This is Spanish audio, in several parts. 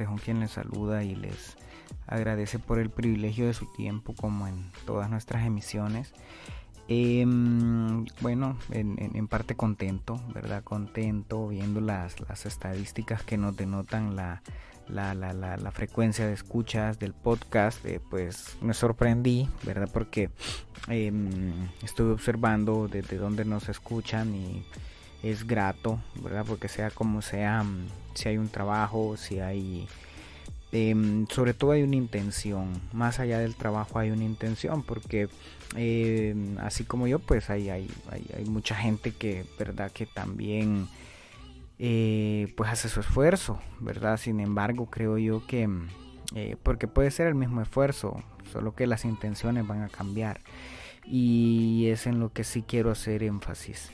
Castejón quien les saluda y les agradece por el privilegio de su tiempo como en todas nuestras emisiones. Em, bueno, en, parte contento, ¿verdad? Contento viendo las, las estadísticas que nos denotan la, la, la, la, frecuencia de escuchas del podcast, eh, pues me sorprendí, ¿verdad? Porque em, estuve observando desde dónde nos escuchan y es grato, ¿verdad? Porque sea como sea, mm, si hay un trabajo, si hay... Em, sobre todo hay una intención, más allá del trabajo hay una intención, porque em, así como yo, pues hay, hay, hay, mucha gente que, ¿verdad? Que también eh, pues hace su esfuerzo, ¿verdad? Sin embargo, creo yo que, mm, eh, porque puede ser el mismo esfuerzo, solo que las intenciones van a cambiar. Y es en lo que sí quiero hacer énfasis.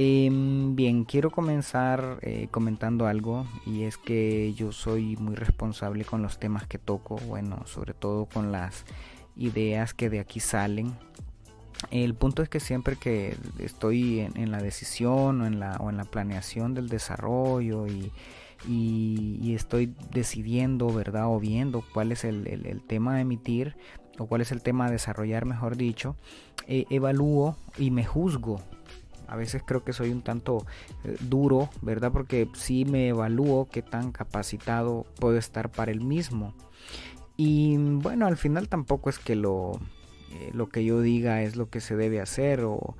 Em, bien, quiero comenzar eh, comentando algo y es que yo soy muy responsable con los temas que toco, bueno, sobre todo con las ideas que de aquí salen. El punto es que siempre que estoy en, la decisión o en la, o en la planeación del desarrollo y, estoy decidiendo, ¿verdad? O viendo cuál es el, tema a emitir o cuál es el tema a desarrollar, mejor dicho, eh, evalúo y me juzgo a veces creo que soy un tanto eh, duro, ¿verdad? Porque sí me evalúo qué tan capacitado puedo estar para el mismo. Y bueno, al final tampoco es que lo, eh, lo que yo diga es lo que se debe hacer o,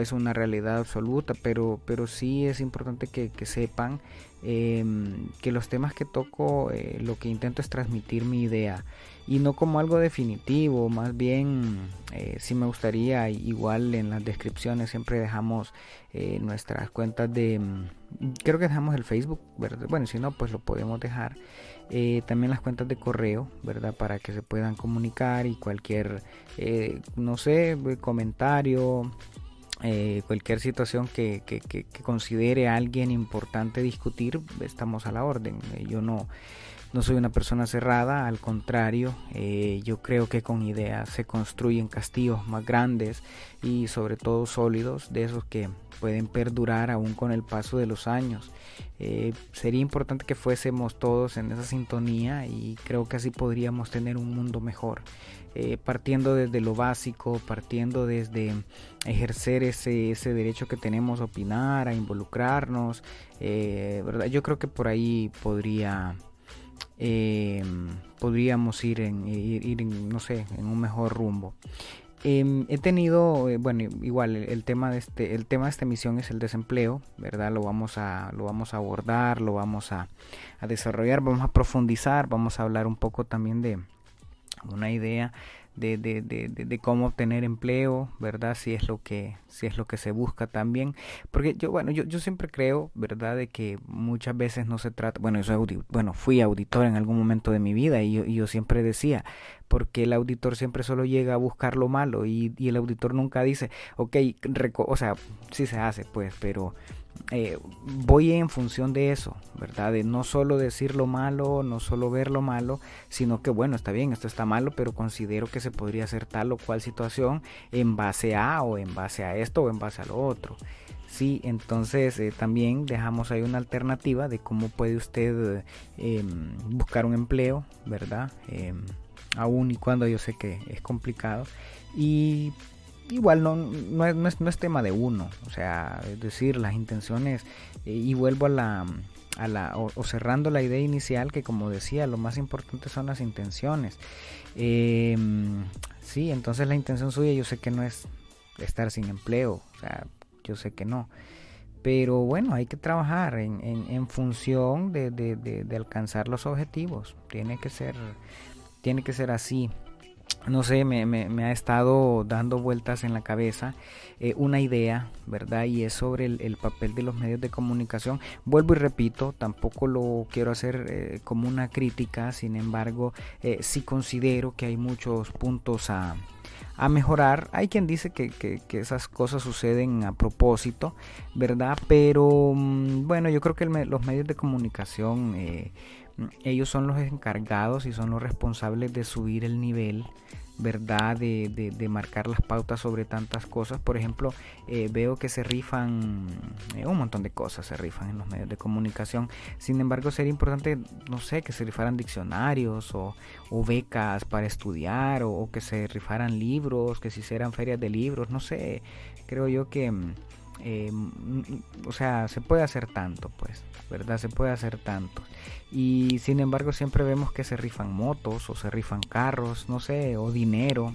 es una realidad absoluta, pero, pero sí es importante que, sepan em, que los temas que toco, eh, lo que intento es transmitir mi idea y no como algo definitivo, más bien eh, si me gustaría, igual en las descripciones siempre dejamos eh, nuestras cuentas de, mm, creo que dejamos el Facebook, ¿verdad? bueno, si no, pues lo podemos dejar. También las cuentas de correo, ¿verdad? Para que se puedan comunicar y cualquier, no sé, comentario, cualquier situación que, considere alguien importante discutir, estamos a la orden. yo no no soy una persona cerrada, al contrario, eh, yo creo que con ideas se construyen castillos más grandes y sobre todo sólidos, de esos que pueden perdurar aún con el paso de los años. Eh, sería importante que fuésemos todos en esa sintonía y creo que así podríamos tener un mundo mejor. Eh, partiendo desde lo básico, partiendo desde ejercer ese, ese derecho que tenemos a opinar, a involucrarnos, ¿verdad? Yo creo que por ahí podría Em, podríamos ir en, ir, no sé, en un mejor rumbo. Em, he tenido, eh, bueno, igual el, tema de este, el tema de esta emisión es el desempleo, ¿verdad? Lo vamos a, lo vamos a abordar, lo vamos a, a desarrollar, vamos a profundizar, vamos a hablar un poco también de una idea de, de, de, de, cómo obtener empleo, ¿verdad? Si es lo que, si es lo que se busca también. Porque yo, bueno, yo, yo siempre creo, ¿verdad? De que muchas veces no se trata, bueno, yo soy bueno, fui auditor en algún momento de mi vida y yo, y yo siempre decía, porque el auditor siempre solo llega a buscar lo malo y, y el auditor nunca dice, ok, o sea, sí se hace, pues, pero eh, voy en función de eso, ¿verdad? De no solo decir lo malo, no solo ver lo malo, sino que bueno, está bien, esto está malo, pero considero que se podría hacer tal o cual situación en base a o en base a esto o en base a lo otro. Sí, entonces eh, también dejamos ahí una alternativa de cómo puede usted em, buscar un empleo, ¿verdad? Aún y cuando yo sé que es complicado. Y igual no, no, es, no, es, tema de uno, o sea, es decir, las intenciones, eh, y vuelvo a la, a la o, cerrando la idea inicial, que como decía, lo más importante son las intenciones. Em, sí, entonces la intención suya yo sé que no es estar sin empleo, o sea, yo sé que no. Pero bueno, hay que trabajar en, en, en función de, de, de, alcanzar los objetivos. Tiene que ser, tiene que ser así no sé, me, ha estado dando vueltas en la cabeza eh, una idea, ¿verdad? Y es sobre el, papel de los medios de comunicación. Vuelvo y repito, tampoco lo quiero hacer eh, como una crítica, sin embargo, eh, sí considero que hay muchos puntos a, mejorar. Hay quien dice que, que, esas cosas suceden a propósito, ¿verdad? Pero mm, bueno, yo creo que los medios de comunicación ellos son los encargados y son los responsables de subir el nivel verdad de, de, marcar las pautas sobre tantas cosas. Por ejemplo eh, veo que se rifan eh, un montón de cosas se rifan en los medios de comunicación. Sin embargo sería importante no sé que se rifaran diccionarios o, becas para estudiar o, que se rifaran libros que se hicieran ferias de libros. No sé creo yo que eh, o sea se puede hacer tanto pues verdad se puede hacer tanto y sin embargo siempre vemos que se rifan motos o se rifan carros, no sé, o dinero.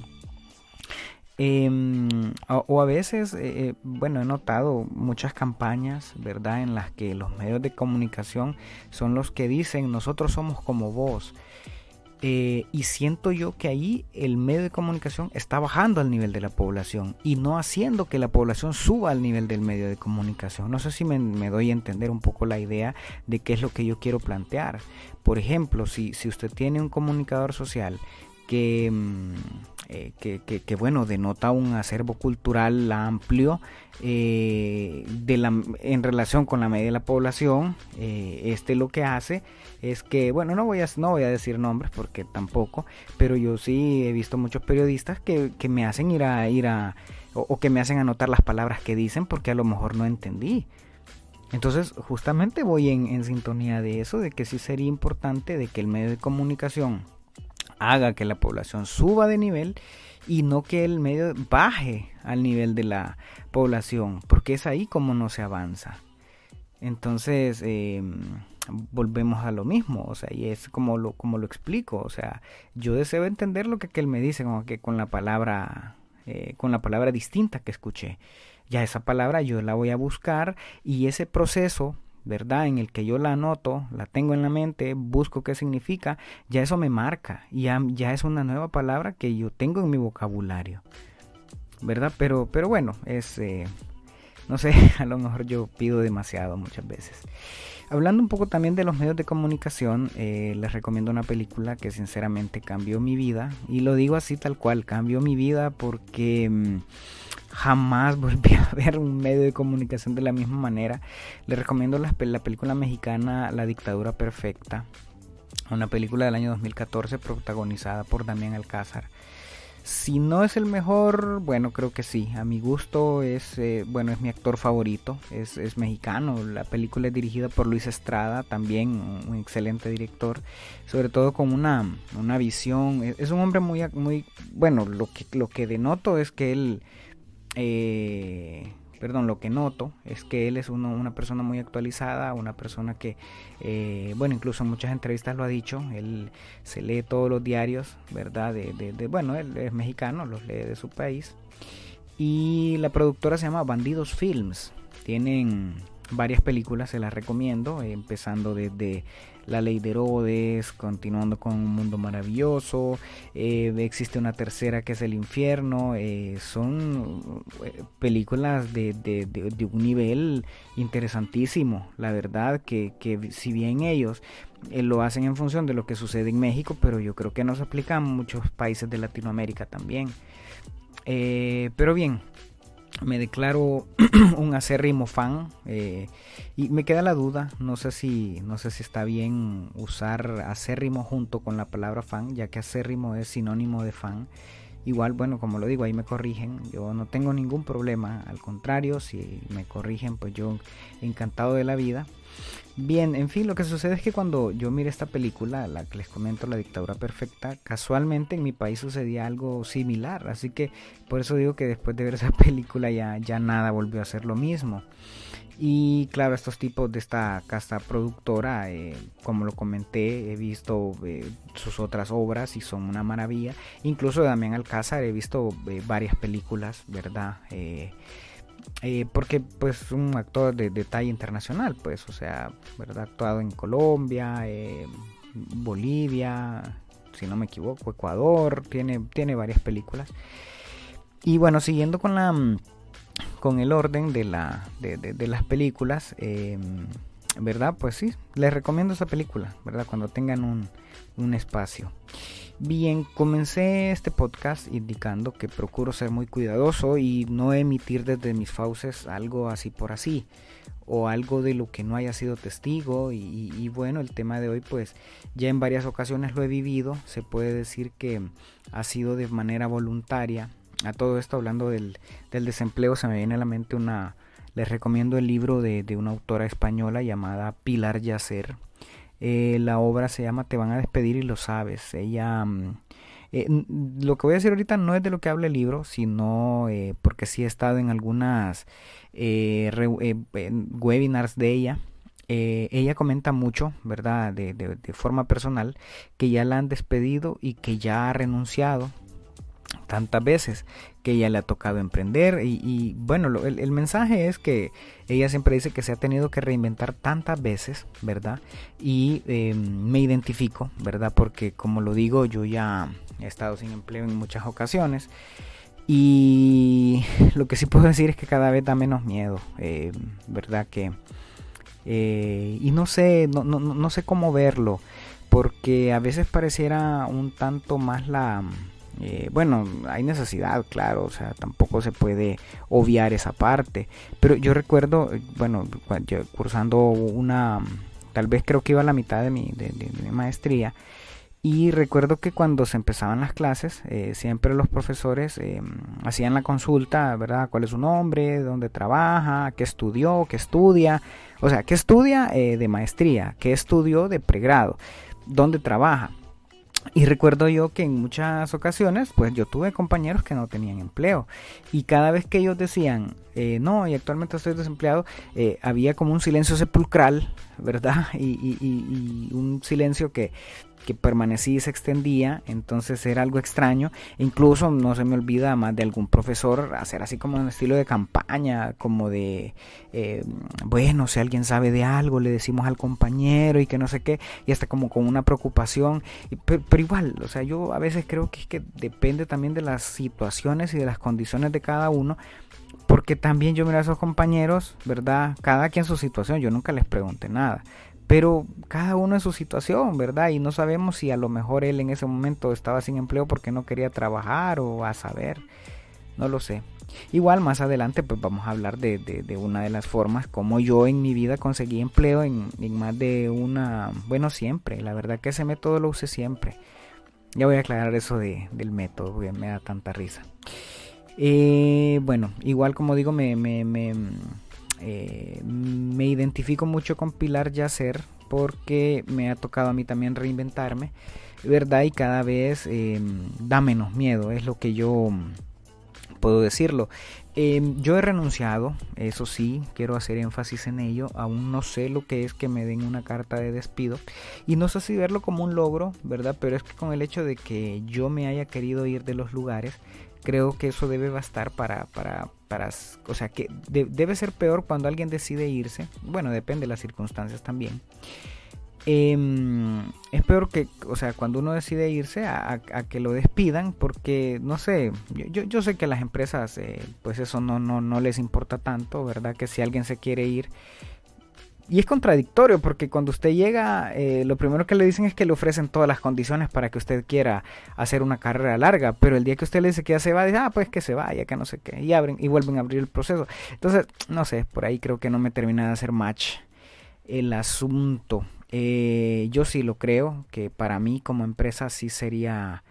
Em, o, a veces, eh, eh, bueno, he notado muchas campañas, ¿verdad?, en las que los medios de comunicación son los que dicen nosotros somos como vos. Eh, y siento yo que ahí el medio de comunicación está bajando al nivel de la población y no haciendo que la población suba al nivel del medio de comunicación. No sé si me, doy a entender un poco la idea de qué es lo que yo quiero plantear. Por ejemplo, si, si usted tiene un comunicador social que, mm, eh, que, que, bueno, denota un acervo cultural amplio eh, de la, en relación con la media de la población. Eh, este lo que hace es que, bueno, no voy, a, no voy a decir nombres porque tampoco, pero yo sí he visto muchos periodistas que, que me hacen ir a, ir a o, o que me hacen anotar las palabras que dicen porque a lo mejor no entendí. Entonces, justamente voy en, en, sintonía de eso, de que sí sería importante de que el medio de comunicación haga que la población suba de nivel y no que el medio baje al nivel de la población, porque es ahí como no se avanza. Entonces, em, volvemos a lo mismo, o sea, y es como lo, como lo explico, o sea, yo deseo entender lo que, él me dice, como que con la palabra, eh, con la palabra distinta que escuché. Ya esa palabra yo la voy a buscar y ese proceso ¿verdad? En el que yo la anoto, la tengo en la mente, busco qué significa, ya eso me marca, ya, ya es una nueva palabra que yo tengo en mi vocabulario, ¿verdad? Pero, pero bueno, es, eh, no sé, a lo mejor yo pido demasiado muchas veces. Hablando un poco también de los medios de comunicación, eh, les recomiendo una película que sinceramente cambió mi vida, y lo digo así tal cual, cambió mi vida porque... Mm, jamás volví a ver un medio de comunicación de la misma manera. Les recomiendo la, película mexicana La dictadura perfecta, una película del año 2014 protagonizada por Damián Alcázar. Si no es el mejor, bueno, creo que sí. A mi gusto es, eh, bueno, es mi actor favorito. Es, mexicano. La película es dirigida por Luis Estrada, también un excelente director. Sobre todo con una, una visión. Es, un hombre muy, muy, bueno, lo que, lo que denoto es que él eh, perdón, lo que noto es que él es una persona muy actualizada, una persona que, eh, bueno, incluso en muchas entrevistas lo ha dicho, él se lee todos los diarios, ¿verdad? De, bueno, él es mexicano, los lee de su país. Y la productora se llama Bandidos Films. Tienen varias películas, se las recomiendo, empezando desde La Ley de Herodes, continuando con Un Mundo Maravilloso, eh, existe una tercera que es El Infierno, eh, son eh, películas de, un nivel interesantísimo, la verdad, que si bien ellos lo hacen en función de lo que sucede en México, pero yo creo que nos aplican muchos países de Latinoamérica también. pero bien, me declaro un acérrimo fan eh, y me queda la duda, no sé si no sé si está bien usar acérrimo junto con la palabra fan, ya que acérrimo es sinónimo de fan. Igual, bueno, como lo digo, ahí me corrigen, yo no tengo ningún problema, al contrario, si me corrigen, pues yo encantado de la vida. Bien, en fin, lo que sucede es que cuando yo miré esta película, la que les comento, La dictadura perfecta, casualmente en mi país sucedía algo similar, así que por eso digo que después de ver esa película ya, ya nada volvió a ser lo mismo. Y claro, estos tipos de esta casa productora, eh, como lo comenté, he visto eh, sus otras obras y son una maravilla. Incluso de Damián Alcázar he visto eh, varias películas, ¿verdad? Porque pues un actor de, de, talla internacional, pues, o sea, ¿verdad? Actuado en Colombia, Bolivia, si no me equivoco, Ecuador, tiene, tiene varias películas. Y bueno, siguiendo con la con el orden de, la, de, las películas, em, ¿verdad? Pues sí, les recomiendo esa película, ¿verdad? Cuando tengan un, espacio. Bien, comencé este podcast indicando que procuro ser muy cuidadoso y no emitir desde mis fauces algo así por así o algo de lo que no haya sido testigo. Y, bueno el tema de hoy pues ya en varias ocasiones lo he vivido. Se puede decir que ha sido de manera voluntaria. A todo esto hablando del, desempleo se me viene a la mente una les recomiendo el libro de, una autora española llamada Pilar Yacer eh, la obra se llama Te van a despedir y lo sabes ella mm, eh, lo que voy a decir ahorita no es de lo que habla el libro, sino eh, porque sí he estado en algunas eh, webinars de ella. ella comenta mucho, ¿verdad? De, de, forma personal, que ya la han despedido y que ya ha renunciado tantas veces que ella le ha tocado emprender y, bueno el, mensaje es que ella siempre dice que se ha tenido que reinventar tantas veces verdad y me identifico verdad porque como lo digo yo ya He estado sin empleo en muchas ocasiones. Y lo que sí puedo decir es que cada vez da menos miedo. Eh, ¿Verdad? Que... Eh, y no sé, no, no, no sé cómo verlo. Porque a veces pareciera un tanto más la... Eh, bueno, hay necesidad, claro, o sea, tampoco se puede obviar esa parte. Pero yo recuerdo, bueno, cursando una, tal vez creo que iba a la mitad de mi, de maestría, y recuerdo que cuando se empezaban las clases, eh, siempre los profesores eh, hacían la consulta, ¿verdad? ¿Cuál es su nombre? ¿Dónde trabaja? ¿Qué estudió? ¿Qué estudia? O sea, ¿qué estudia de maestría? ¿Qué estudió de pregrado? ¿Dónde trabaja? Y recuerdo yo que en muchas ocasiones, pues yo tuve compañeros que no tenían empleo. Y cada vez que ellos decían, no, y actualmente estoy desempleado, había como un silencio sepulcral, ¿verdad? y, un silencio que que permanecía y se extendía, entonces era algo extraño. Incluso no se me olvida más de algún profesor hacer así como un estilo de campaña, como de, eh, bueno, si alguien sabe de algo, le decimos al compañero y que no sé qué, y hasta como con una preocupación. Pero, igual, o sea, yo a veces creo que es que depende también de las situaciones y de las condiciones de cada uno. Porque también yo miro a esos compañeros, ¿verdad? Cada quien su situación, yo nunca les pregunté nada pero cada uno en su situación, ¿verdad? Y no sabemos si a lo mejor él en ese momento estaba sin empleo porque no quería trabajar o a saber, no lo sé. Igual más adelante pues vamos a hablar de, una de las formas como yo en mi vida conseguí empleo en, más de una, bueno siempre, la verdad que ese método lo usé siempre. Ya voy a aclarar eso de, del método, porque me da tanta risa. Eh, bueno, igual como digo, me eh, me identifico mucho con Pilar Yacer porque me ha tocado a mí también reinventarme, ¿verdad? Y cada vez em, da menos miedo, es lo que yo puedo decirlo. Em, yo he renunciado, eso sí, quiero hacer énfasis en ello, aún no sé lo que es que me den una carta de despido y no sé si verlo como un logro, ¿verdad? Pero es que con el hecho de que yo me haya querido ir de los lugares, creo que eso debe bastar para, para, para o sea, que debe ser peor cuando alguien decide irse, bueno, depende de las circunstancias también. Em, es peor que, o sea, cuando uno decide irse a, que lo despidan, porque, no sé, yo, yo sé que a las empresas, eh, pues eso no, no, no les importa tanto, ¿verdad? Que si alguien se quiere ir, y es contradictorio porque cuando usted llega, eh, lo primero que le dicen es que le ofrecen todas las condiciones para que usted quiera hacer una carrera larga, pero el día que usted le dice que ya se va, dice, ah, pues que se vaya, que no sé qué, y abren y vuelven a abrir el proceso. Entonces, no sé, por ahí creo que no me termina de hacer match el asunto. Eh, yo sí lo creo, que para mí como empresa sí sería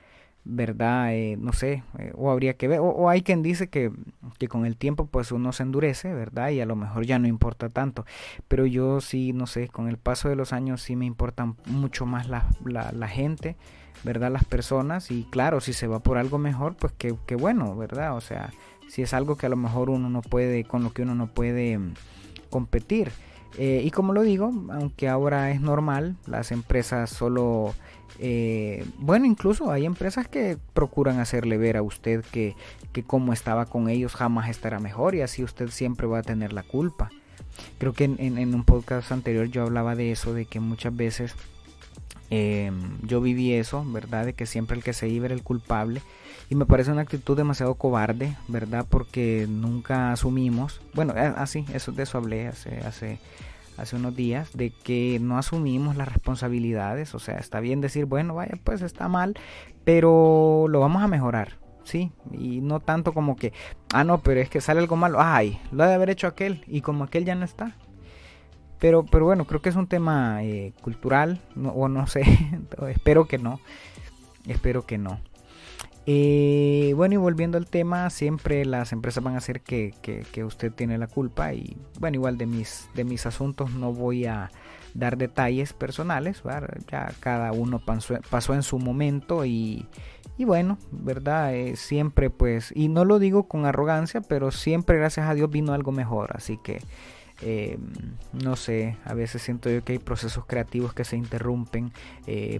¿verdad? Eh, no sé, eh, o habría que ver, o, hay quien dice que, que, con el tiempo pues uno se endurece, ¿verdad? Y a lo mejor ya no importa tanto, pero yo sí, no sé, con el paso de los años sí me importan mucho más la, la, gente, ¿verdad? Las personas, y claro, si se va por algo mejor, pues que, que, bueno, ¿verdad? O sea, si es algo que a lo mejor uno no puede, con lo que uno no puede mm, competir. Eh, y como lo digo, aunque ahora es normal, las empresas solo eh, bueno, incluso hay empresas que procuran hacerle ver a usted que, que como estaba con ellos jamás estará mejor y así usted siempre va a tener la culpa. Creo que en, un podcast anterior yo hablaba de eso, de que muchas veces em, yo viví eso, ¿verdad? De que siempre el que se iba era el culpable. Y me parece una actitud demasiado cobarde, ¿verdad? Porque nunca asumimos. Bueno, así, eso, de eso hablé hace, hace hace unos días de que no asumimos las responsabilidades, o sea, está bien decir, bueno, vaya, pues está mal, pero lo vamos a mejorar, ¿sí? Y no tanto como que, ah, no, pero es que sale algo malo, ay, lo ha de haber hecho aquel y como aquel ya no está. Pero, pero bueno, creo que es un tema eh, cultural, o no sé, espero que no, espero que no. Eh, bueno, y volviendo al tema, siempre las empresas van a hacer que, usted tiene la culpa y bueno, igual de mis, de mis asuntos no voy a dar detalles personales, ya cada uno pasó, en su momento y, y bueno, ¿verdad? Eh, siempre pues, y no lo digo con arrogancia, pero siempre gracias a Dios vino algo mejor, así que... Eh, no sé, a veces siento yo que hay procesos creativos que se interrumpen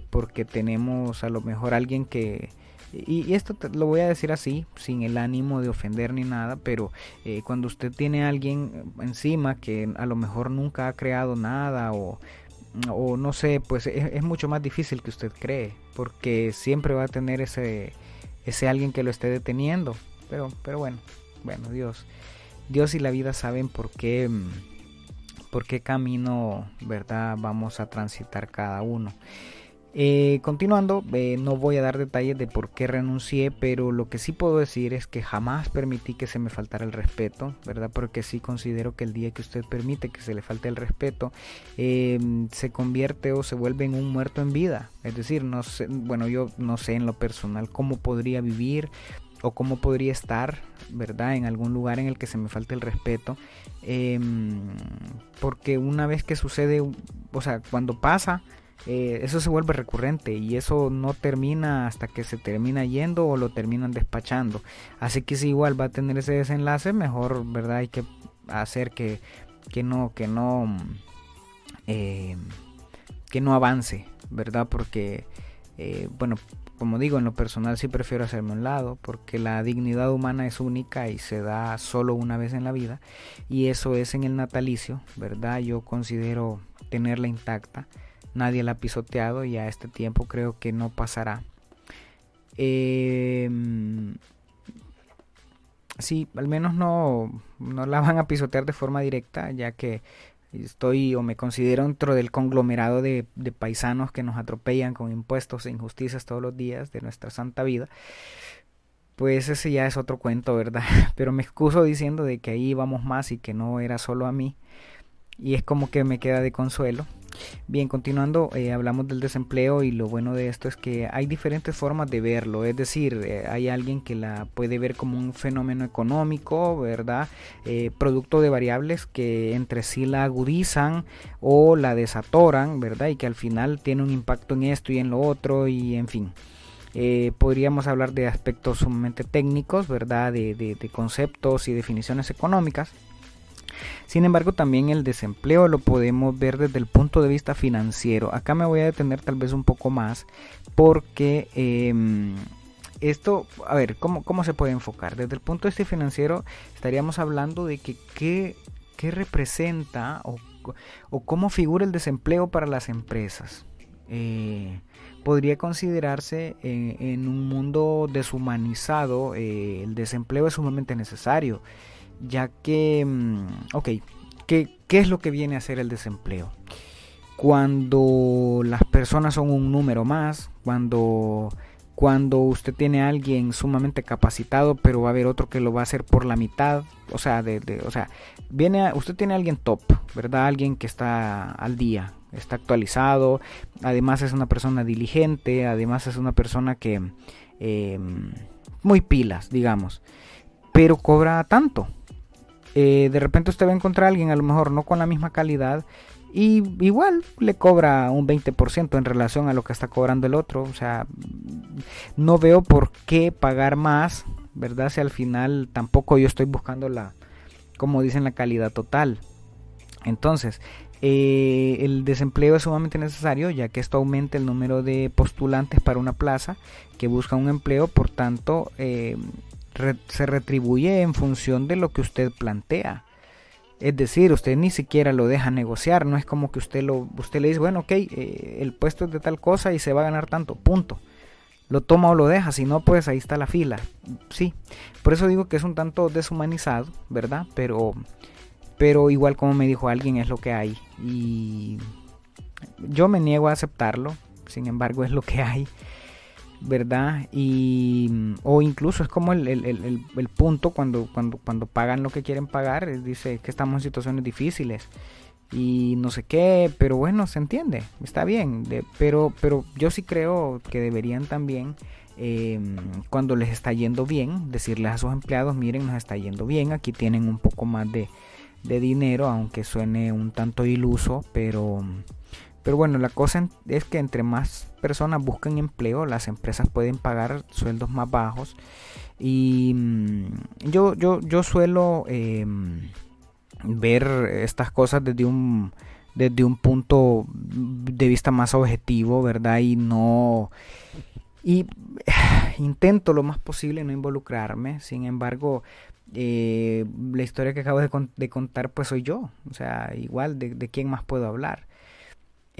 porque tenemos a lo mejor alguien que, y, esto lo voy a decir así, sin el ánimo de ofender ni nada, pero eh, cuando usted tiene a alguien encima que a lo mejor nunca ha creado nada o, o no sé, pues es, mucho más difícil que usted cree, porque siempre va a tener ese, ese alguien que lo esté deteniendo. Pero, pero bueno, bueno, Dios, Dios y la vida saben por qué, por qué camino, ¿verdad? Vamos a transitar cada uno. Eh, continuando, eh, no voy a dar detalles de por qué renuncié, pero lo que sí puedo decir es que jamás permití que se me faltara el respeto, ¿verdad? Porque sí considero que el día que usted permite que se le falte el respeto, em, se convierte o se vuelve en un muerto en vida. Es decir, no sé, bueno, yo no sé en lo personal cómo podría vivir o cómo podría estar, ¿verdad? En algún lugar en el que se me falte el respeto. Em, porque una vez que sucede, o sea, cuando pasa, eh, eso se vuelve recurrente y eso no termina hasta que se termina yendo o lo terminan despachando. Así que si igual va a tener ese desenlace, mejor, ¿verdad? Hay que hacer que, que no, que no, eh, que no avance, ¿verdad? Porque, eh, bueno, como digo, en lo personal sí prefiero hacerme un lado, porque la dignidad humana es única y se da solo una vez en la vida, y eso es en el natalicio, ¿verdad? Yo considero tenerla intacta nadie la ha pisoteado y a este tiempo creo que no pasará. Em, sí, al menos no, no la van a pisotear de forma directa, ya que estoy o me considero dentro del conglomerado de, de, paisanos que nos atropellan con impuestos e injusticias todos los días de nuestra santa vida. Pues ese ya es otro cuento, ¿verdad? Pero me excuso diciendo de que ahí vamos más y que no era solo a mí. Y es como que me queda de consuelo. Bien, continuando, eh, hablamos del desempleo y lo bueno de esto es que hay diferentes formas de verlo, es decir, eh, hay alguien que la puede ver como un fenómeno económico, ¿verdad? Eh, producto de variables que entre sí la agudizan o la desatoran, ¿verdad? Y que al final tiene un impacto en esto y en lo otro y en fin. podríamos hablar de aspectos sumamente técnicos, ¿verdad? de conceptos y definiciones económicas. Sin embargo, también el desempleo lo podemos ver desde el punto de vista financiero. Acá me voy a detener tal vez un poco más porque em, esto, a ver, ¿cómo, ¿cómo, se puede enfocar? Desde el punto de vista financiero estaríamos hablando de que qué, representa o, cómo figura el desempleo para las empresas. Eh, podría considerarse eh, en, un mundo deshumanizado, eh, el desempleo es sumamente necesario ya que, mm, ok, ¿qué, ¿qué, es lo que viene a ser el desempleo? Cuando las personas son un número más, cuando, cuando usted tiene a alguien sumamente capacitado, pero va a haber otro que lo va a hacer por la mitad, o sea, de, o sea viene usted tiene a alguien top, ¿verdad? Alguien que está al día, está actualizado, además es una persona diligente, además es una persona que... Eh, muy pilas, digamos, pero cobra tanto, eh, de repente usted va a encontrar a alguien a lo mejor no con la misma calidad y igual le cobra un 20% en relación a lo que está cobrando el otro. O sea, no veo por qué pagar más, ¿verdad? Si al final tampoco yo estoy buscando la, como dicen, la calidad total. Entonces, eh, el desempleo es sumamente necesario ya que esto aumenta el número de postulantes para una plaza que busca un empleo, por tanto, eh, se retribuye en función de lo que usted plantea. Es decir, usted ni siquiera lo deja negociar, no es como que usted, lo, usted le dice, bueno, ok, eh, el puesto es de tal cosa y se va a ganar tanto, punto. Lo toma o lo deja, si no, pues ahí está la fila. Sí, por eso digo que es un tanto deshumanizado, ¿verdad? Pero, pero igual como me dijo alguien es lo que hay y yo me niego a aceptarlo, sin embargo es lo que hay. ¿Verdad? Y, o incluso es como el, el, el, el, punto cuando, cuando, cuando pagan lo que quieren pagar, dice que estamos en situaciones difíciles y no sé qué, pero bueno, se entiende, está bien, pero, pero yo sí creo que deberían también, em, cuando les está yendo bien, decirles a sus empleados, miren, nos está yendo bien, aquí tienen un poco más de, de dinero, aunque suene un tanto iluso, pero, pero bueno, la cosa es que entre más personas busquen empleo, las empresas pueden pagar sueldos más bajos. Y mm, yo, yo, yo suelo... Eh, ver estas cosas desde un desde un punto de vista más objetivo, ¿verdad? Y no y intento lo más posible no involucrarme. Sin embargo, eh, la historia que acabo de, contar, pues soy yo. O sea, igual de quién más puedo hablar.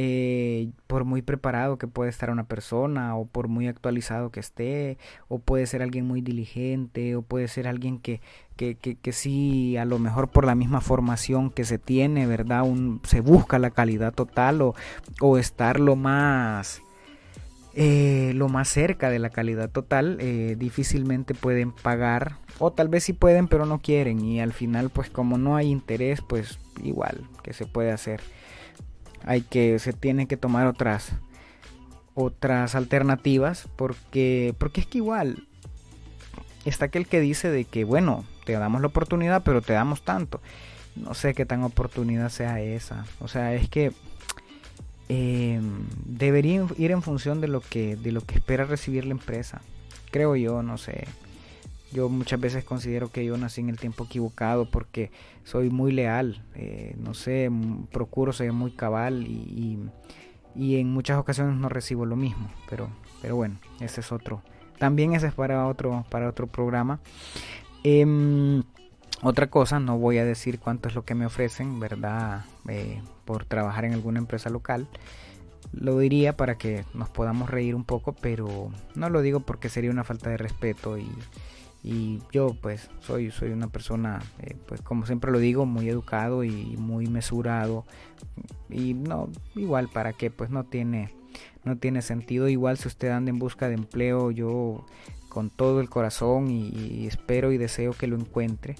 Eh, por muy preparado que puede estar una persona o por muy actualizado que esté o puede ser alguien muy diligente o puede ser alguien que, que, que, sí a lo mejor por la misma formación que se tiene verdad Un, se busca la calidad total o, o estar lo más eh, lo más cerca de la calidad total eh, difícilmente pueden pagar o tal vez sí pueden pero no quieren y al final pues como no hay interés pues igual que se puede hacer hay que se tienen que tomar otras otras alternativas porque porque es que igual está aquel que dice de que bueno te damos la oportunidad pero te damos tanto. No sé qué tan oportunidad sea esa. O sea es que eh, debería ir en función de lo que de lo que espera recibir la empresa. Creo yo no sé yo muchas veces considero que yo nací en el tiempo equivocado porque soy muy leal, eh, no sé, procuro ser muy cabal y, y, en muchas ocasiones no recibo lo mismo, pero, pero bueno, ese es otro. También ese es para otro, para otro programa. Em, otra cosa, no voy a decir cuánto es lo que me ofrecen, ¿verdad? Eh, por trabajar en alguna empresa local. Lo diría para que nos podamos reír un poco, pero no lo digo porque sería una falta de respeto y, y yo pues soy soy una persona eh, pues como siempre lo digo muy educado y muy mesurado. Y no igual para qué pues no tiene no tiene sentido. Igual si usted anda en busca de empleo yo con todo el corazón y, espero y deseo que lo encuentre.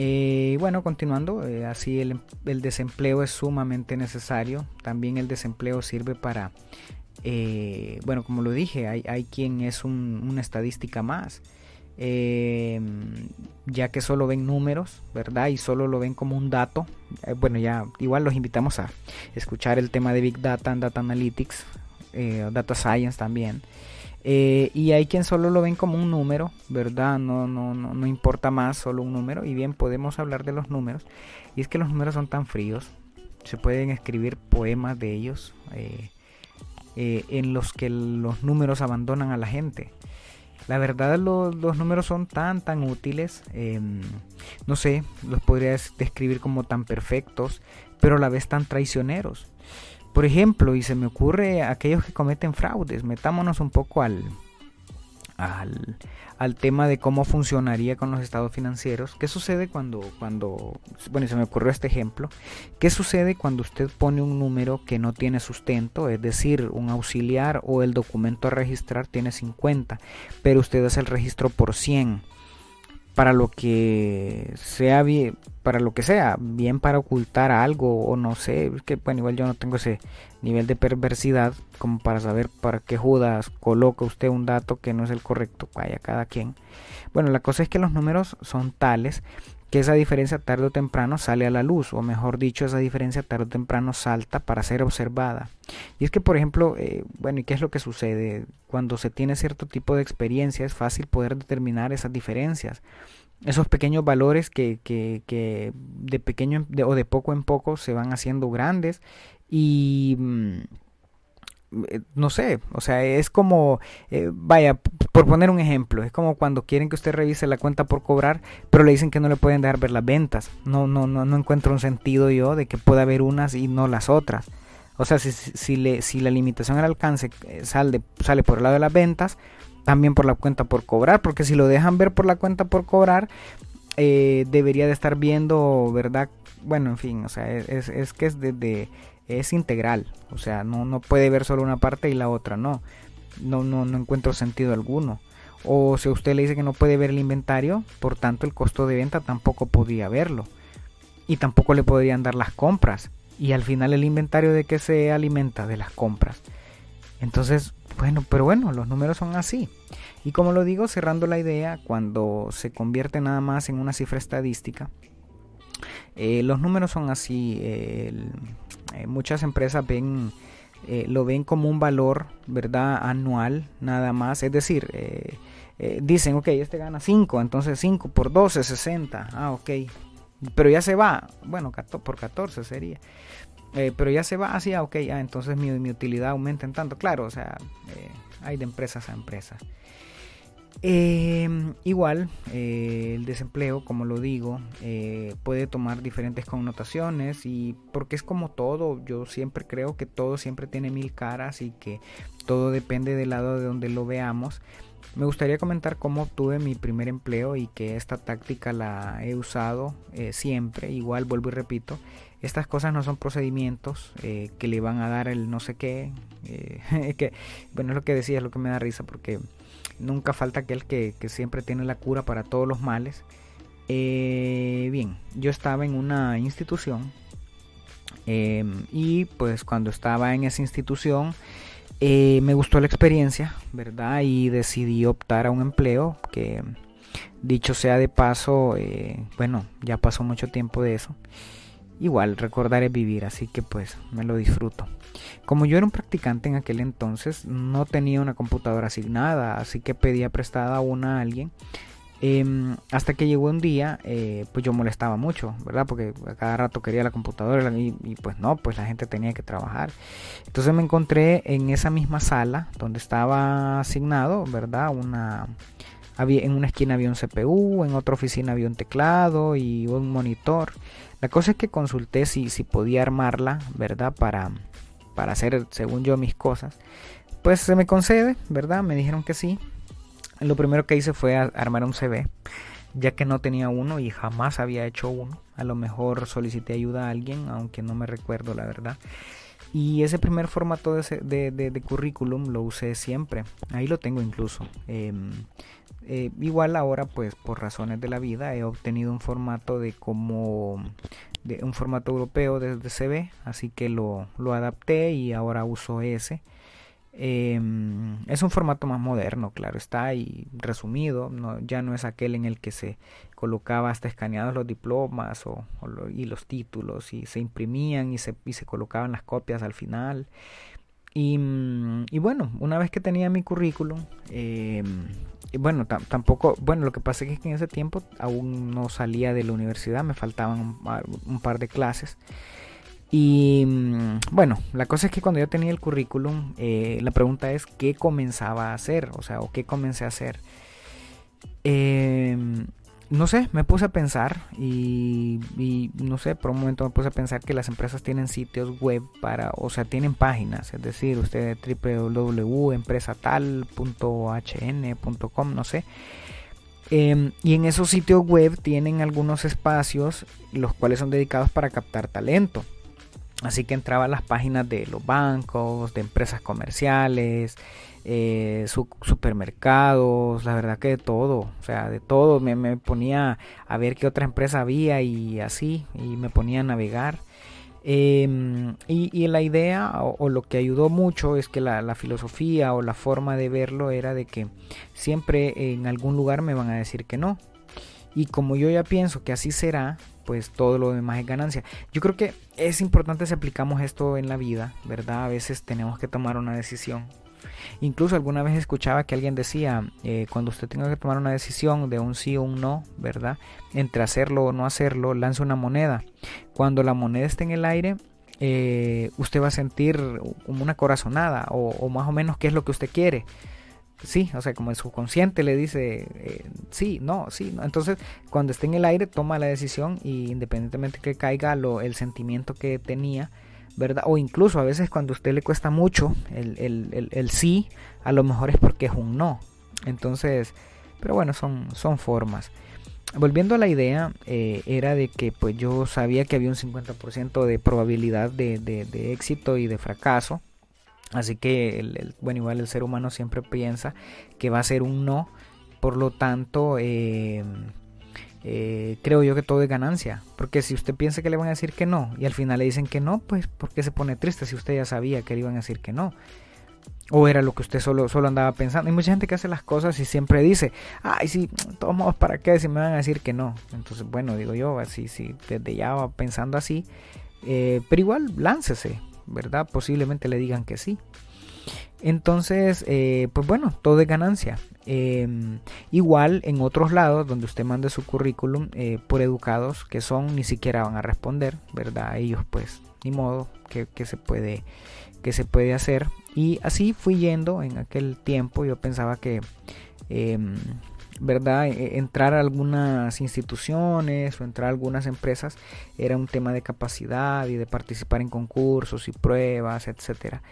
Eh, bueno continuando eh, así el, el, desempleo es sumamente necesario. También el desempleo sirve para bueno como lo dije hay, hay quien es un, una estadística más eh, ya que solo ven números, ¿verdad? Y solo lo ven como un dato. Eh, bueno, ya igual los invitamos a escuchar el tema de Big Data Data Analytics, eh, Data Science también. y hay quien solo lo ven como un número, ¿verdad? No, no, no, no importa más, solo un número. Y bien, podemos hablar de los números. Y es que los números son tan fríos. Se pueden escribir poemas de ellos en los que los números abandonan a la gente. La verdad los, números son tan, tan útiles. Em, no sé, los podría describir como tan perfectos, pero a la vez tan traicioneros. Por ejemplo, y se me ocurre aquellos que cometen fraudes, metámonos un poco al, al, al, tema de cómo funcionaría con los estados financieros. ¿Qué sucede cuando, cuando, bueno, se me ocurrió este ejemplo, qué sucede cuando usted pone un número que no tiene sustento, es decir, un auxiliar o el documento a registrar tiene 50, pero usted hace el registro por 100? Para lo que sea bien, para lo que sea, bien para ocultar algo o no sé, que bueno, igual yo no tengo ese nivel de perversidad como para saber para qué Judas coloca usted un dato que no es el correcto, vaya cada quien. Bueno, la cosa es que los números son tales que esa diferencia tarde o temprano sale a la luz, o mejor dicho, esa diferencia tarde o temprano salta para ser observada. Y es que, por ejemplo, eh, bueno, ¿y qué es lo que sucede? Cuando se tiene cierto tipo de experiencia es fácil poder determinar esas diferencias. Esos pequeños valores que, que, que de pequeño o de poco en poco se van haciendo grandes y... Mm, no sé, o sea, es como, eh, vaya, por poner un ejemplo, es como cuando quieren que usted revise la cuenta por cobrar, pero le dicen que no le pueden dejar ver las ventas. No, no, no, no encuentro un sentido yo de que pueda haber unas y no las otras. O sea, si, si, le, si la limitación al alcance eh, sale, sale por el lado de las ventas, también por la cuenta por cobrar, porque si lo dejan ver por la cuenta por cobrar, eh, debería de estar viendo, ¿verdad? Bueno, en fin, o sea, es, es que es desde es integral, o sea, no, no puede ver solo una parte y la otra no. No, no, no encuentro sentido alguno. O si usted le dice que no puede ver el inventario, por tanto el costo de venta tampoco podría verlo. Y tampoco le podrían dar las compras. Y al final el inventario de qué se alimenta de las compras. Entonces, bueno, pero bueno, los números son así. Y como lo digo, cerrando la idea, cuando se convierte nada más en una cifra estadística, eh, los números son así. Muchas empresas ven, eh, lo ven como un valor, ¿verdad? Anual, nada más. Es decir, dicen, ok, este gana 5, entonces 5 por 12, 60. Ah, ok. Pero ya se va. Bueno, por 14 sería. pero ya se va así, ah, ok, ah, entonces mi, mi, utilidad aumenta en tanto. Claro, o sea, hay de empresas a empresas. Em, igual, eh, el desempleo, como lo digo, eh, puede tomar diferentes connotaciones y porque es como todo, yo siempre creo que todo siempre tiene mil caras y que todo depende del lado de donde lo veamos. Me gustaría comentar cómo obtuve mi primer empleo y que esta táctica la he usado eh, siempre. Igual vuelvo y repito, estas cosas no son procedimientos que le van a dar el no sé qué. bueno, es lo que decía, es lo que me da risa porque Nunca falta aquel que, siempre tiene la cura para todos los males. Eh, bien, yo estaba en una institución em, y pues cuando estaba en esa institución eh, me gustó la experiencia, ¿verdad? Y decidí optar a un empleo que dicho sea de paso, eh, bueno, ya pasó mucho tiempo de eso. Igual, recordar es vivir, así que pues me lo disfruto. Como yo era un practicante en aquel entonces, no tenía una computadora asignada, así que pedía prestada una a alguien. Em, hasta que llegó un día, eh, pues yo molestaba mucho, ¿verdad? Porque a cada rato quería la computadora y, pues no, pues la gente tenía que trabajar. Entonces me encontré en esa misma sala donde estaba asignado, ¿verdad? Una, había, en una esquina había un CPU, en otra oficina había un teclado y un monitor. La cosa es que consulté si, si podía armarla, ¿verdad? Para, para hacer, según yo, mis cosas. Pues se me concede, ¿verdad? Me dijeron que sí. Lo primero que hice fue armar un CV, ya que no tenía uno y jamás había hecho uno. A lo mejor solicité ayuda a alguien, aunque no me recuerdo la verdad. Y ese primer formato de, de, currículum lo usé siempre. Ahí lo tengo incluso. Em, eh, igual ahora, pues por razones de la vida, he obtenido un formato de como un formato europeo desde CB, así que lo, lo adapté y ahora uso ese. Em, es un formato más moderno, claro está, y resumido, no, ya no es aquel en el que se colocaba hasta escaneados los diplomas o, y los títulos y se imprimían y se, y se colocaban las copias al final. Y, mm, y bueno, una vez que tenía mi currículum, eh, bueno, tampoco, bueno, lo que pasa es que en ese tiempo aún no salía de la universidad, me faltaban un, par de clases. Y mm, bueno, la cosa es que cuando yo tenía el currículum, eh, la pregunta es qué comenzaba a hacer, o sea, o qué comencé a hacer. Eh, no sé, me puse a pensar y, no sé, por un momento me puse a pensar que las empresas tienen sitios web para, o sea, tienen páginas, es decir, usted www.empresatal.hn.com, no sé. Em, y en esos sitios web tienen algunos espacios, los cuales son dedicados para captar talento. Así que entraba a las páginas de los bancos, de empresas comerciales, eh, supermercados, la verdad que de todo, o sea, de todo. Me, ponía a ver qué otra empresa había y así, y me ponía a navegar. Em, y, la idea o, lo que ayudó mucho es que la, filosofía o la forma de verlo era de que siempre en algún lugar me van a decir que no. Y como yo ya pienso que así será, pues todo lo demás es ganancia. Yo creo que es importante si aplicamos esto en la vida, ¿verdad? A veces tenemos que tomar una decisión Incluso alguna vez escuchaba que alguien decía, eh, cuando usted tenga que tomar una decisión de un sí o un no, ¿verdad? Entre hacerlo o no hacerlo, lance una moneda. Cuando la moneda esté en el aire, eh, usted va a sentir como una corazonada o, más o menos qué es lo que usted quiere. Sí, o sea, como el subconsciente le dice eh, sí, no, sí. No. Entonces, cuando esté en el aire, toma la decisión y independientemente que caiga lo, el sentimiento que tenía, ¿verdad? O incluso a veces cuando a usted le cuesta mucho el, sí, a lo mejor es porque es un no. Entonces, pero bueno, son, son formas. volviendo a la idea, eh, era de que pues yo sabía que había un 50% de probabilidad de, de, éxito y de fracaso. Así que, el, bueno, igual el ser humano siempre piensa que va a ser un no. Por lo tanto, eh, eh, creo yo que todo es ganancia. Porque si usted piensa que le van a decir que no y al final le dicen que no, pues ¿por qué se pone triste si usted ya sabía que le iban a decir que no? O era lo que usted solo, solo andaba pensando. Hay mucha gente que hace las cosas y siempre dice, ay, sí, todos modos, ¿para qué? Si me van a decir que no. Entonces, bueno, digo yo, así, sí, desde ya va pensando así. Eh, pero igual, láncese, ¿verdad? Posiblemente le digan que sí. Entonces, eh, pues bueno, todo es ganancia. Em, igual en otros lados donde usted mande su currículum eh, por educados que son, ni siquiera van a responder, ¿verdad? Ellos pues, ni modo, que, se puede, que se puede hacer. Y así fui yendo en aquel tiempo, yo pensaba que... Em, ¿verdad? E, entrar a algunas instituciones o entrar a algunas empresas era un tema de capacidad y de participar en concursos y pruebas, etcétera.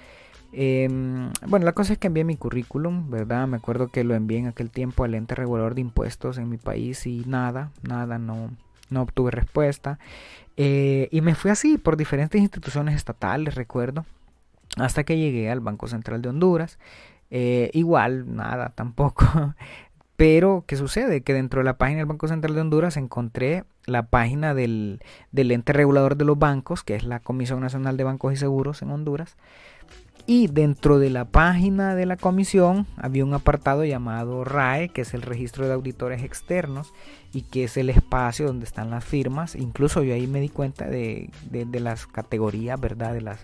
Em, bueno, la cosa es que envié mi currículum, ¿verdad? Me acuerdo que lo envié en aquel tiempo al ente regulador de impuestos en mi país y nada, nada, no, no obtuve respuesta. Eh, y me fui así por diferentes instituciones estatales, recuerdo, hasta que llegué al Banco Central de Honduras. Eh, igual, nada, tampoco. Pero, ¿qué sucede? Que dentro de la página del Banco Central de Honduras encontré la página del, del ente regulador de los bancos, que es la Comisión Nacional de Bancos y Seguros en Honduras. Y dentro de la página de la comisión había un apartado llamado RAE, que es el registro de auditores externos y que es el espacio donde están las firmas. Incluso yo ahí me di cuenta de, las categorías, ¿verdad? De las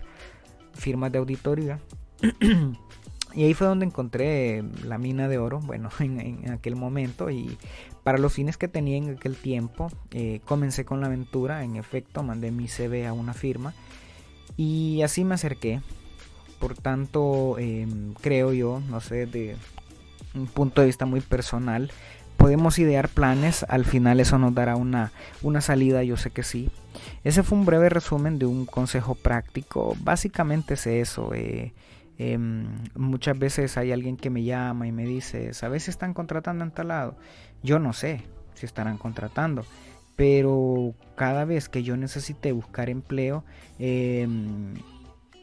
firmas de auditoría. y ahí fue donde encontré la mina de oro, bueno, en, aquel momento. Y para los fines que tenía en aquel tiempo, eh, comencé con la aventura. En efecto, mandé mi CV a una firma. Y así me acerqué por tanto, em, creo yo, no sé, de un punto de vista muy personal, podemos idear planes, al final eso nos dará una, una salida, yo sé que sí. Ese fue un breve resumen de un consejo práctico, básicamente es eso. Eh, em, muchas veces hay alguien que me llama y me dice, ¿sabes si están contratando en tal lado? Yo no sé si estarán contratando, pero cada vez que yo necesité buscar empleo, eh,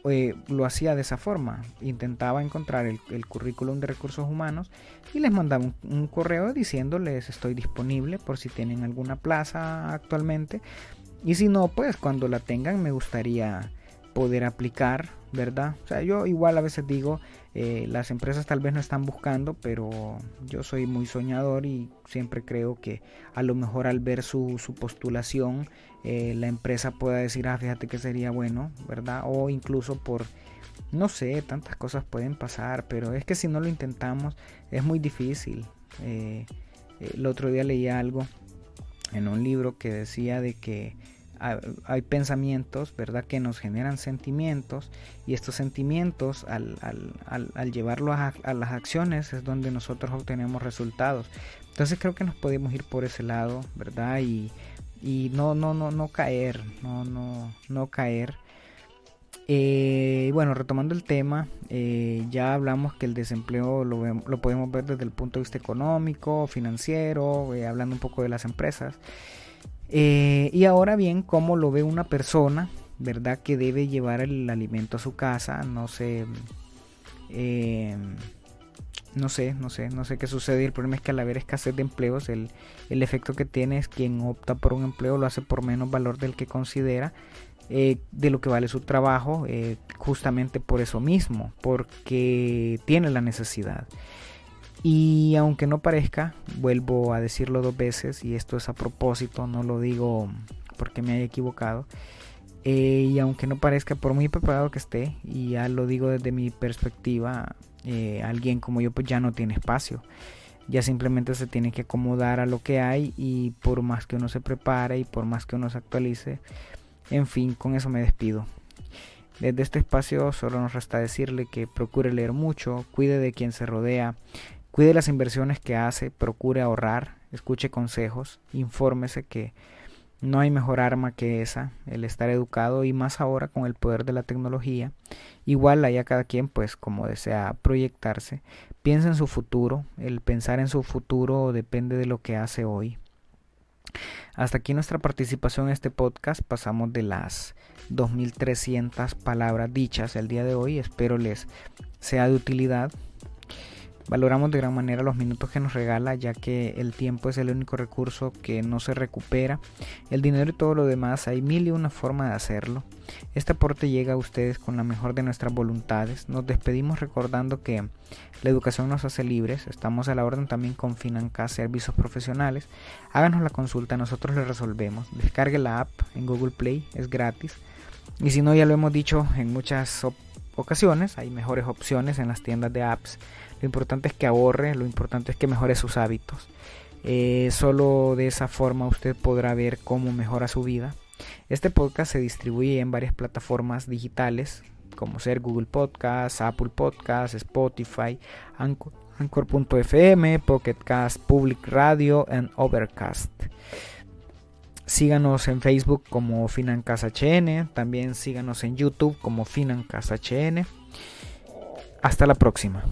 eh, lo hacía de esa forma. Intentaba encontrar el, currículum de recursos humanos y les mandaba un, correo diciéndoles estoy disponible por si tienen alguna plaza actualmente. Y si no, pues cuando la tengan me gustaría poder aplicar, ¿verdad? O sea, yo igual a veces digo, eh, las empresas tal vez no están buscando, pero yo soy muy soñador y siempre creo que a lo mejor al ver su, su postulación, eh, la empresa pueda decir, ah, fíjate que sería bueno, ¿verdad? O incluso por, no sé, tantas cosas pueden pasar, pero es que si no lo intentamos es muy difícil. Eh, el otro día leí algo en un libro que decía de que hay pensamientos, ¿verdad?, que nos generan sentimientos y estos sentimientos al, al, al, llevarlo a, las acciones es donde nosotros obtenemos resultados. Entonces creo que nos podemos ir por ese lado, ¿verdad? Y, y no, no, no, no caer, no, no, no caer. Eh, bueno, retomando el tema, eh, ya hablamos que el desempleo lo, lo, podemos ver desde el punto de vista económico, financiero, eh, hablando un poco de las empresas. Eh, y ahora bien, ¿cómo lo ve una persona, verdad, que debe llevar el alimento a su casa? No sé, eh, no sé, no sé, no sé qué sucede. El problema es que al haber escasez de empleos, el, el efecto que tiene es quien opta por un empleo lo hace por menos valor del que considera. Eh, de lo que vale su trabajo, justamente por eso mismo, porque tiene la necesidad. Y aunque no parezca, vuelvo a decirlo dos veces, y esto es a propósito, no lo digo porque me haya equivocado. Eh, y aunque no parezca, por muy preparado que esté, y ya lo digo desde mi perspectiva, eh, alguien como yo pues ya no tiene espacio. Ya simplemente se tiene que acomodar a lo que hay y por más que uno se prepare y por más que uno se actualice, en fin, con eso me despido. Desde este espacio solo nos resta decirle que procure leer mucho, cuide de quien se rodea, Cuide las inversiones que hace, procure ahorrar, escuche consejos, infórmese que no hay mejor arma que esa, el estar educado y más ahora con el poder de la tecnología. Igual haya cada quien pues como desea proyectarse. Piensa en su futuro, el pensar en su futuro depende de lo que hace hoy. Hasta aquí nuestra participación en este podcast. Pasamos de las 2.300 palabras dichas el día de hoy. Espero les sea de utilidad. Valoramos de gran manera los minutos que nos regala, ya que el tiempo es el único recurso que no se recupera. El dinero y todo lo demás, hay mil y una forma de hacerlo. Este aporte llega a ustedes con la mejor de nuestras voluntades. Nos despedimos recordando que la educación nos hace libres. Estamos a la orden también con Financa Servicios Profesionales. Háganos la consulta, nosotros le resolvemos. Descargue la app en Google Play, es gratis. Y si no, ya lo hemos dicho en muchas ocasiones, hay mejores opciones en las tiendas de apps lo importante es que ahorre, lo importante es que mejore sus hábitos. Eh, solo de esa forma usted podrá ver cómo mejora su vida. Este podcast se distribuye en varias plataformas digitales como ser Google Podcasts, Apple Podcasts, Spotify, Anchor.fm, Pocket Cast, Public Radio y Overcast. Síganos en Facebook como FinanCasHN, también síganos en YouTube como FinanCasHN. Hasta la próxima.